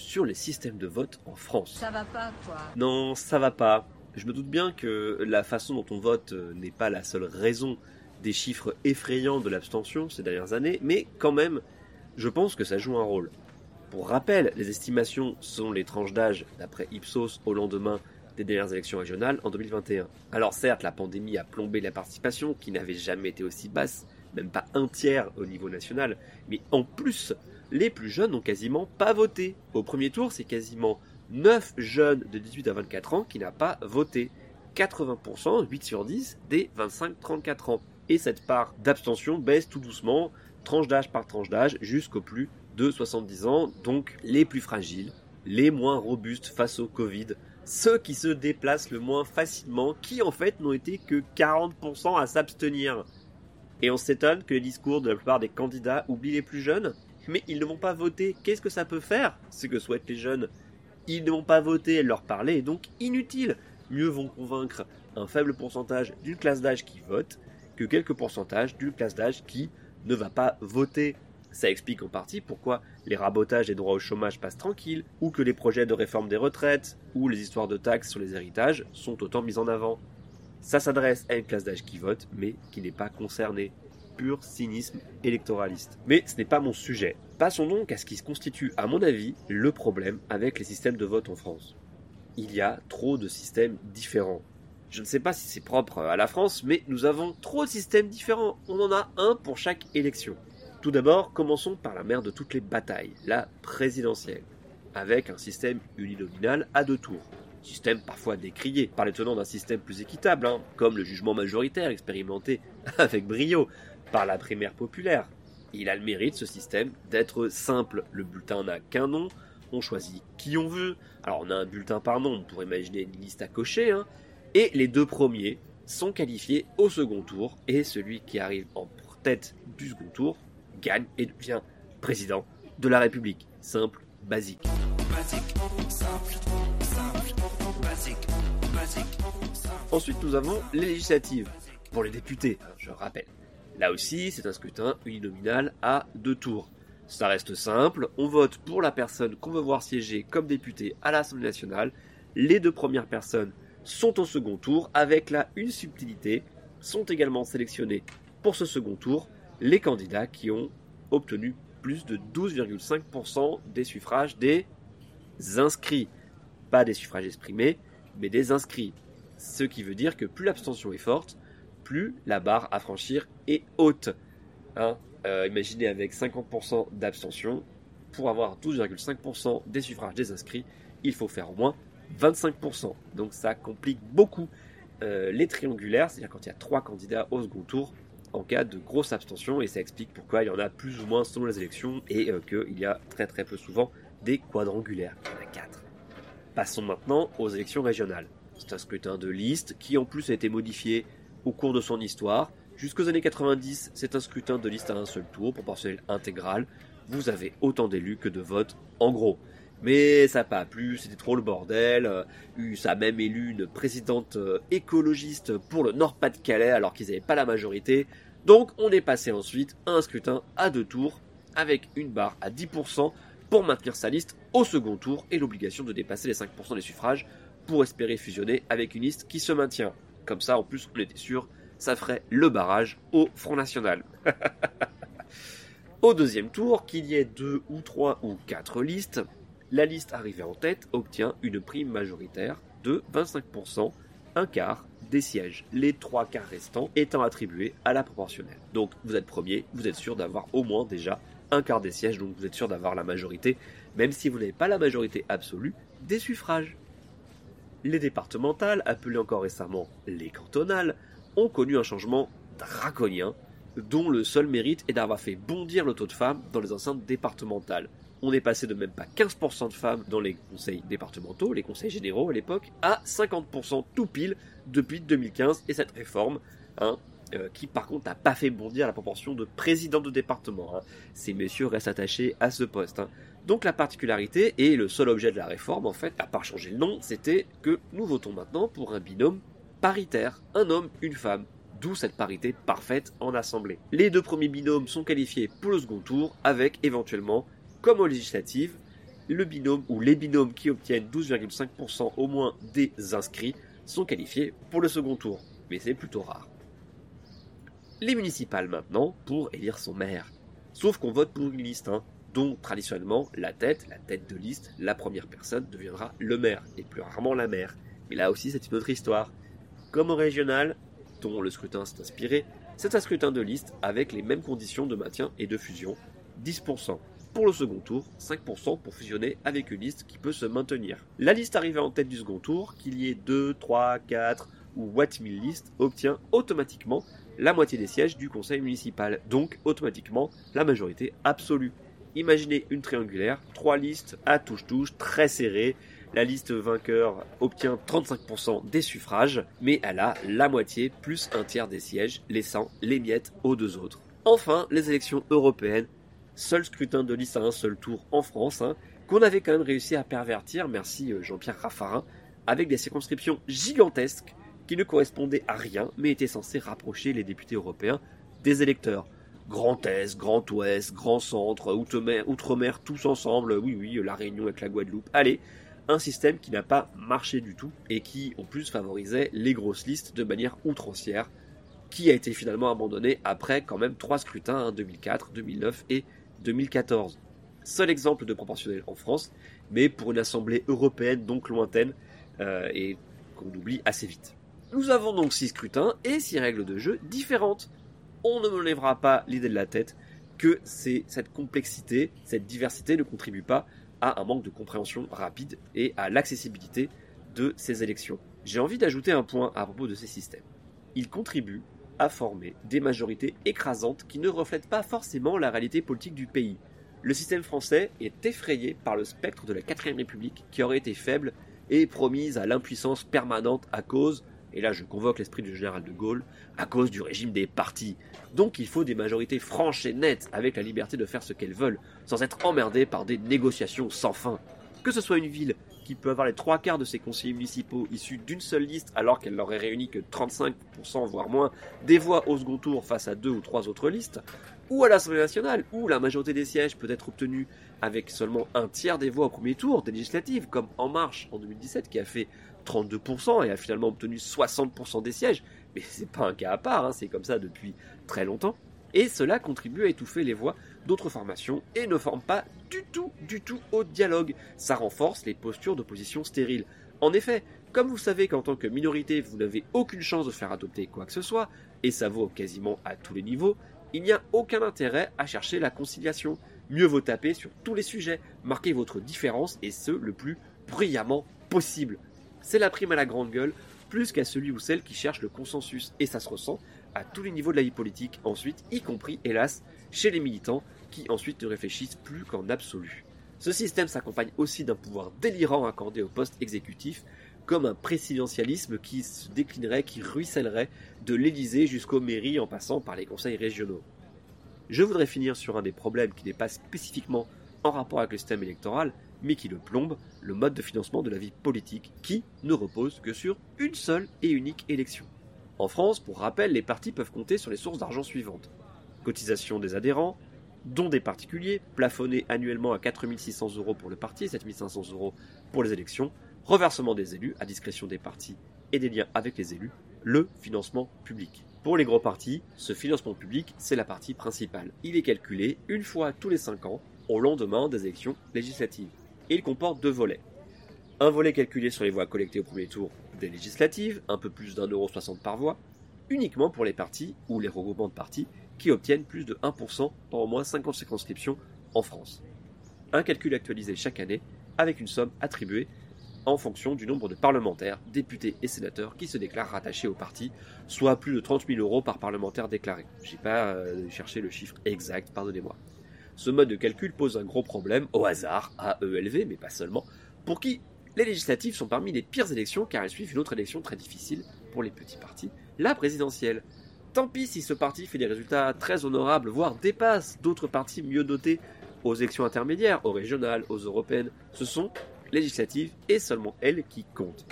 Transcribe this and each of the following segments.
sur les systèmes de vote en France. Ça va pas, quoi. Non, ça va pas. Je me doute bien que la façon dont on vote euh, n'est pas la seule raison des chiffres effrayants de l'abstention ces dernières années, mais quand même, je pense que ça joue un rôle. Pour rappel, les estimations sont les tranches d'âge d'après Ipsos au lendemain des dernières élections régionales en 2021. Alors certes, la pandémie a plombé la participation, qui n'avait jamais été aussi basse, même pas un tiers au niveau national, mais en plus, les plus jeunes n'ont quasiment pas voté. Au premier tour, c'est quasiment 9 jeunes de 18 à 24 ans qui n'ont pas voté. 80%, 8 sur 10, des 25-34 ans. Et cette part d'abstention baisse tout doucement, tranche d'âge par tranche d'âge, jusqu'au plus de 70 ans, donc les plus fragiles, les moins robustes face au Covid, ceux qui se déplacent le moins facilement, qui en fait n'ont été que 40% à s'abstenir. Et on s'étonne que les discours de la plupart des candidats oublient les plus jeunes, mais ils ne vont pas voter. Qu'est-ce que ça peut faire Ce que souhaitent les jeunes. Ils ne vont pas voter, leur parler est donc inutile. Mieux vont convaincre un faible pourcentage d'une classe d'âge qui vote que quelques pourcentages d'une classe d'âge qui ne va pas voter. Ça explique en partie pourquoi les rabotages des droits au chômage passent tranquilles, ou que les projets de réforme des retraites, ou les histoires de taxes sur les héritages sont autant mis en avant. Ça s'adresse à une classe d'âge qui vote, mais qui n'est pas concernée pur cynisme électoraliste. Mais ce n'est pas mon sujet. Passons donc à ce qui se constitue, à mon avis, le problème avec les systèmes de vote en France. Il y a trop de systèmes différents. Je ne sais pas si c'est propre à la France, mais nous avons trop de systèmes différents. On en a un pour chaque élection. Tout d'abord, commençons par la mère de toutes les batailles, la présidentielle, avec un système uninominal à deux tours. Système parfois décrié par les tenants d'un système plus équitable, hein, comme le jugement majoritaire expérimenté avec brio par la primaire populaire. Il a le mérite, ce système, d'être simple. Le bulletin n'a qu'un nom, on choisit qui on veut. Alors on a un bulletin par nom, on pourrait imaginer une liste à cocher, hein. et les deux premiers sont qualifiés au second tour, et celui qui arrive en tête du second tour gagne et devient président de la République. Simple, basique. Ensuite, nous avons les législatives, pour les députés, je rappelle. Là aussi, c'est un scrutin uninominal à deux tours. Ça reste simple, on vote pour la personne qu'on veut voir siéger comme député à l'Assemblée nationale. Les deux premières personnes sont au second tour, avec là une subtilité, sont également sélectionnés pour ce second tour les candidats qui ont obtenu plus de 12,5% des suffrages des inscrits. Pas des suffrages exprimés, mais des inscrits. Ce qui veut dire que plus l'abstention est forte, plus la barre à franchir est haute. Hein, euh, imaginez avec 50% d'abstention, pour avoir 12,5% des suffrages des inscrits, il faut faire au moins 25%. Donc ça complique beaucoup euh, les triangulaires, c'est-à-dire quand il y a trois candidats au second tour, en cas de grosse abstention, et ça explique pourquoi il y en a plus ou moins selon les élections, et euh, qu'il y a très très peu souvent des quadrangulaires. Il y en a 4. Passons maintenant aux élections régionales. C'est un scrutin de liste qui en plus a été modifié au cours de son histoire. Jusqu'aux années 90, c'est un scrutin de liste à un seul tour, proportionnel intégral. Vous avez autant d'élus que de votes, en gros. Mais ça n'a pas plu, c'était trop le bordel. Euh, ça a même élu une présidente euh, écologiste pour le Nord-Pas-de-Calais alors qu'ils n'avaient pas la majorité. Donc on est passé ensuite à un scrutin à deux tours avec une barre à 10% pour maintenir sa liste au second tour et l'obligation de dépasser les 5% des suffrages pour espérer fusionner avec une liste qui se maintient. Comme ça, en plus, on était sûr, ça ferait le barrage au Front National. au deuxième tour, qu'il y ait deux ou trois ou quatre listes, la liste arrivée en tête obtient une prime majoritaire de 25%, un quart des sièges, les trois quarts restants étant attribués à la proportionnelle. Donc vous êtes premier, vous êtes sûr d'avoir au moins déjà un quart des sièges, donc vous êtes sûr d'avoir la majorité, même si vous n'avez pas la majorité absolue des suffrages. Les départementales, appelées encore récemment les cantonales, ont connu un changement draconien, dont le seul mérite est d'avoir fait bondir le taux de femmes dans les enceintes départementales. On est passé de même pas 15% de femmes dans les conseils départementaux, les conseils généraux à l'époque, à 50% tout pile depuis 2015 et cette réforme, hein, euh, qui par contre n'a pas fait bondir la proportion de présidents de département. Hein. Ces messieurs restent attachés à ce poste. Hein. Donc la particularité et le seul objet de la réforme, en fait, à part changer le nom, c'était que nous votons maintenant pour un binôme paritaire, un homme, une femme. D'où cette parité parfaite en assemblée. Les deux premiers binômes sont qualifiés pour le second tour, avec éventuellement, comme aux législatives, le binôme ou les binômes qui obtiennent 12,5% au moins des inscrits sont qualifiés pour le second tour. Mais c'est plutôt rare. Les municipales maintenant pour élire son maire. Sauf qu'on vote pour une liste, hein, dont traditionnellement la tête, la tête de liste, la première personne deviendra le maire, et plus rarement la maire. Mais là aussi c'est une autre histoire. Comme au régional, dont le scrutin s'est inspiré, c'est un scrutin de liste avec les mêmes conditions de maintien et de fusion. 10% pour le second tour, 5% pour fusionner avec une liste qui peut se maintenir. La liste arrivée en tête du second tour, qu'il y ait 2, 3, 4 ou what 1000 listes, obtient automatiquement la moitié des sièges du conseil municipal, donc automatiquement la majorité absolue. Imaginez une triangulaire, trois listes à touche-touche, très serrées. La liste vainqueur obtient 35% des suffrages, mais elle a la moitié plus un tiers des sièges, laissant les miettes aux deux autres. Enfin, les élections européennes, seul scrutin de liste à un seul tour en France, hein, qu'on avait quand même réussi à pervertir, merci euh, Jean-Pierre Raffarin, avec des circonscriptions gigantesques qui ne correspondaient à rien, mais étaient censées rapprocher les députés européens des électeurs. Grand Est, Grand Ouest, Grand Centre, Outre-mer, tous ensemble, oui, oui, la Réunion avec la Guadeloupe. Allez, un système qui n'a pas marché du tout et qui, en plus, favorisait les grosses listes de manière outrancière, qui a été finalement abandonné après quand même trois scrutins, 2004, hein, 2009 et 2014. Seul exemple de proportionnel en France, mais pour une assemblée européenne donc lointaine euh, et qu'on oublie assez vite. Nous avons donc six scrutins et six règles de jeu différentes on ne me lèvera pas l'idée de la tête que c'est cette complexité, cette diversité ne contribue pas à un manque de compréhension rapide et à l'accessibilité de ces élections. J'ai envie d'ajouter un point à propos de ces systèmes. Ils contribuent à former des majorités écrasantes qui ne reflètent pas forcément la réalité politique du pays. Le système français est effrayé par le spectre de la 4ème République qui aurait été faible et promise à l'impuissance permanente à cause et là je convoque l'esprit du général de Gaulle, à cause du régime des partis. Donc il faut des majorités franches et nettes, avec la liberté de faire ce qu'elles veulent, sans être emmerdées par des négociations sans fin. Que ce soit une ville qui peut avoir les trois quarts de ses conseillers municipaux issus d'une seule liste alors qu'elle n'aurait réuni que 35% voire moins des voix au second tour face à deux ou trois autres listes, ou à l'Assemblée nationale, où la majorité des sièges peut être obtenue avec seulement un tiers des voix au premier tour des législatives, comme En Marche en 2017 qui a fait 32% et a finalement obtenu 60% des sièges. Mais c'est pas un cas à part, hein, c'est comme ça depuis très longtemps. Et cela contribue à étouffer les voix d'autres formations et ne forme pas du tout, du tout au dialogue. Ça renforce les postures d'opposition stériles. En effet, comme vous savez qu'en tant que minorité, vous n'avez aucune chance de faire adopter quoi que ce soit, et ça vaut quasiment à tous les niveaux, il n'y a aucun intérêt à chercher la conciliation. Mieux vaut taper sur tous les sujets, marquer votre différence et ce le plus bruyamment possible c'est la prime à la grande gueule, plus qu'à celui ou celle qui cherche le consensus. Et ça se ressent à tous les niveaux de la vie politique, ensuite, y compris, hélas, chez les militants, qui ensuite ne réfléchissent plus qu'en absolu. Ce système s'accompagne aussi d'un pouvoir délirant accordé au poste exécutif, comme un présidentialisme qui se déclinerait, qui ruissellerait de l'Élysée jusqu'aux mairies en passant par les conseils régionaux. Je voudrais finir sur un des problèmes qui n'est pas spécifiquement en rapport avec le système électoral, mais qui le plombe, le mode de financement de la vie politique, qui ne repose que sur une seule et unique élection. En France, pour rappel, les partis peuvent compter sur les sources d'argent suivantes. Cotisation des adhérents, dont des particuliers, plafonnés annuellement à 4600 euros pour le parti et 7500 euros pour les élections, reversement des élus à discrétion des partis et des liens avec les élus, le financement public. Pour les gros partis, ce financement public, c'est la partie principale. Il est calculé une fois tous les 5 ans, au lendemain des élections législatives il comporte deux volets. Un volet calculé sur les voix collectées au premier tour des législatives, un peu plus d'un euro soixante par voix, uniquement pour les partis ou les regroupements de partis qui obtiennent plus de 1% dans au moins 50 circonscriptions en France. Un calcul actualisé chaque année avec une somme attribuée en fonction du nombre de parlementaires, députés et sénateurs qui se déclarent rattachés au parti, soit plus de 30 000 euros par parlementaire déclaré. Je n'ai pas euh, cherché le chiffre exact, pardonnez-moi. Ce mode de calcul pose un gros problème au hasard, à ELV, mais pas seulement, pour qui les législatives sont parmi les pires élections car elles suivent une autre élection très difficile pour les petits partis, la présidentielle. Tant pis si ce parti fait des résultats très honorables, voire dépasse d'autres partis mieux dotés aux élections intermédiaires, aux régionales, aux européennes. Ce sont législatives et seulement elles qui comptent.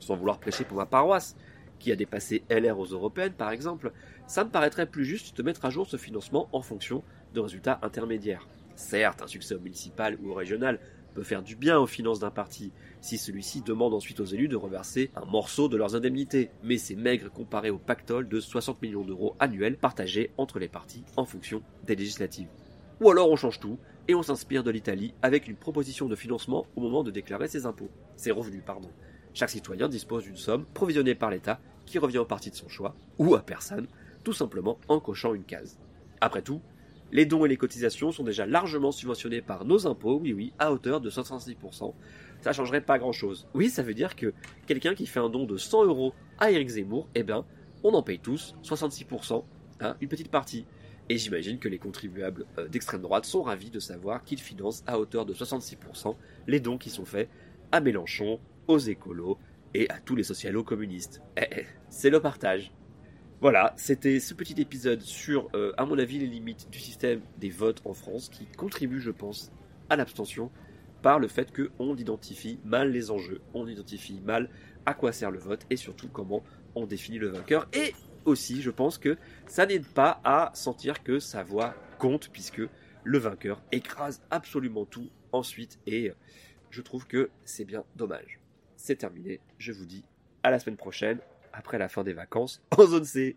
Sans vouloir prêcher pour ma paroisse, qui a dépassé LR aux européennes par exemple, ça me paraîtrait plus juste de mettre à jour ce financement en fonction de résultats intermédiaires. Certes, un succès municipal ou régional peut faire du bien aux finances d'un parti, si celui-ci demande ensuite aux élus de reverser un morceau de leurs indemnités, mais c'est maigre comparé au pactole de 60 millions d'euros annuels partagés entre les partis en fonction des législatives. Ou alors on change tout et on s'inspire de l'Italie avec une proposition de financement au moment de déclarer ses impôts, ses revenus pardon. Chaque citoyen dispose d'une somme provisionnée par l'État qui revient au parti de son choix, ou à personne, tout simplement en cochant une case. Après tout, les dons et les cotisations sont déjà largement subventionnés par nos impôts, oui oui, à hauteur de 66%. Ça changerait pas grand chose. Oui, ça veut dire que quelqu'un qui fait un don de 100 euros à Eric Zemmour, eh ben, on en paye tous 66%, hein, une petite partie. Et j'imagine que les contribuables euh, d'extrême droite sont ravis de savoir qu'ils financent à hauteur de 66% les dons qui sont faits à Mélenchon, aux écolos et à tous les socialos communistes. Eh, eh, c'est le partage. Voilà, c'était ce petit épisode sur, euh, à mon avis, les limites du système des votes en France qui contribue, je pense, à l'abstention par le fait qu'on identifie mal les enjeux, on identifie mal à quoi sert le vote et surtout comment on définit le vainqueur. Et aussi, je pense que ça n'aide pas à sentir que sa voix compte puisque le vainqueur écrase absolument tout ensuite et je trouve que c'est bien dommage. C'est terminé, je vous dis à la semaine prochaine après la fin des vacances en zone C.